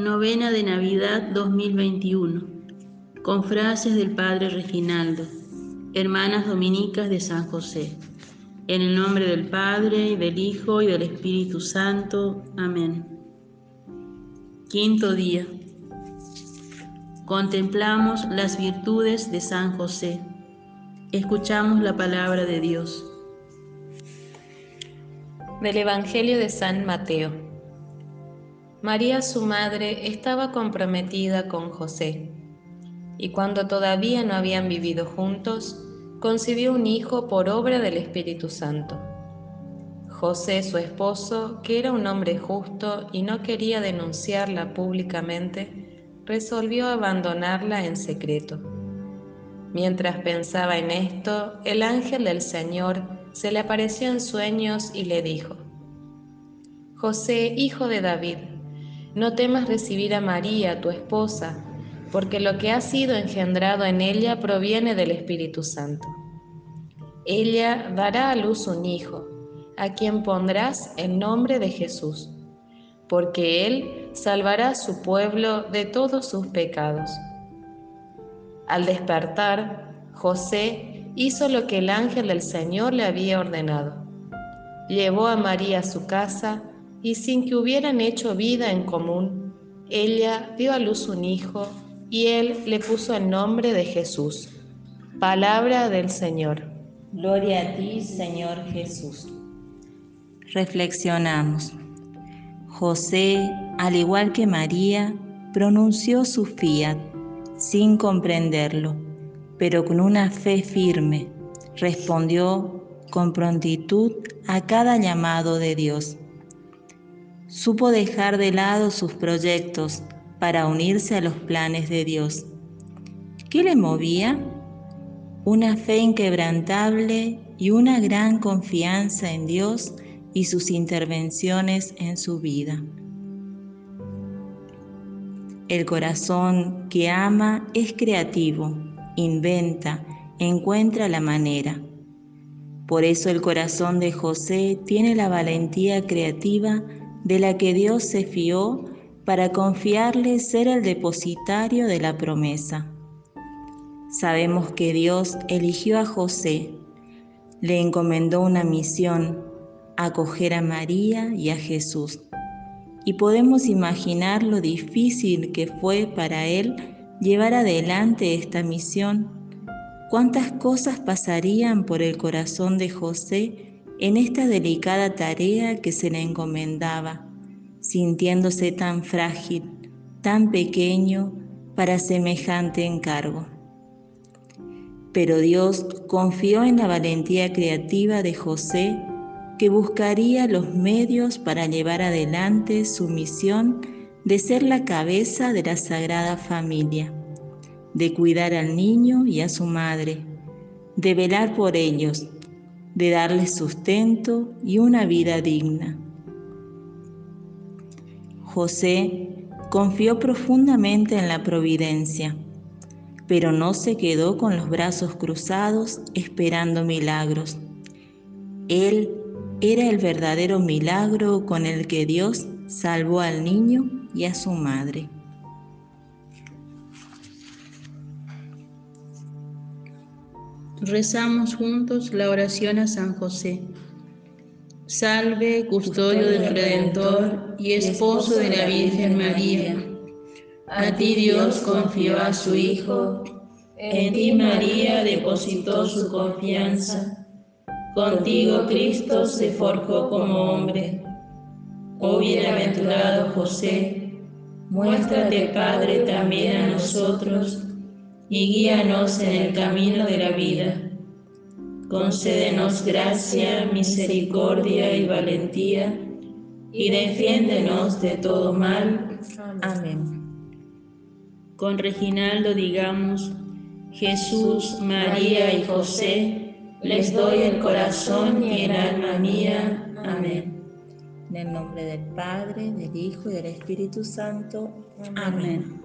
Novena de Navidad 2021. Con frases del Padre Reginaldo. Hermanas Dominicas de San José. En el nombre del Padre, y del Hijo, y del Espíritu Santo. Amén. Quinto día. Contemplamos las virtudes de San José. Escuchamos la palabra de Dios. Del Evangelio de San Mateo. María su madre estaba comprometida con José, y cuando todavía no habían vivido juntos, concibió un hijo por obra del Espíritu Santo. José, su esposo, que era un hombre justo y no quería denunciarla públicamente, resolvió abandonarla en secreto. Mientras pensaba en esto, el ángel del Señor se le apareció en sueños y le dijo, José, hijo de David, no temas recibir a María, tu esposa, porque lo que ha sido engendrado en ella proviene del Espíritu Santo. Ella dará a luz un hijo, a quien pondrás el nombre de Jesús, porque él salvará a su pueblo de todos sus pecados. Al despertar, José hizo lo que el ángel del Señor le había ordenado. Llevó a María a su casa, y sin que hubieran hecho vida en común, ella dio a luz un hijo y él le puso el nombre de Jesús. Palabra del Señor. Gloria a ti, Señor Jesús. Reflexionamos. José, al igual que María, pronunció su fiat sin comprenderlo, pero con una fe firme respondió con prontitud a cada llamado de Dios supo dejar de lado sus proyectos para unirse a los planes de Dios. ¿Qué le movía? Una fe inquebrantable y una gran confianza en Dios y sus intervenciones en su vida. El corazón que ama es creativo, inventa, encuentra la manera. Por eso el corazón de José tiene la valentía creativa de la que Dios se fió para confiarle ser el depositario de la promesa. Sabemos que Dios eligió a José, le encomendó una misión, acoger a María y a Jesús. Y podemos imaginar lo difícil que fue para él llevar adelante esta misión. Cuántas cosas pasarían por el corazón de José en esta delicada tarea que se le encomendaba, sintiéndose tan frágil, tan pequeño para semejante encargo. Pero Dios confió en la valentía creativa de José que buscaría los medios para llevar adelante su misión de ser la cabeza de la Sagrada Familia, de cuidar al niño y a su madre, de velar por ellos de darles sustento y una vida digna. José confió profundamente en la providencia, pero no se quedó con los brazos cruzados esperando milagros. Él era el verdadero milagro con el que Dios salvó al niño y a su madre. Rezamos juntos la oración a San José. Salve, custodio del Redentor y esposo de la Virgen María. A ti Dios confió a su Hijo, en ti María depositó su confianza. Contigo Cristo se forjó como hombre. Oh bienaventurado José, muéstrate Padre también a nosotros y guíanos en el camino de la vida. Concédenos gracia, misericordia y valentía, y defiéndenos de todo mal. Amén. Con Reginaldo digamos, Jesús, María y José, les doy el corazón y el alma mía. Amén. En el nombre del Padre, del Hijo y del Espíritu Santo. Amén.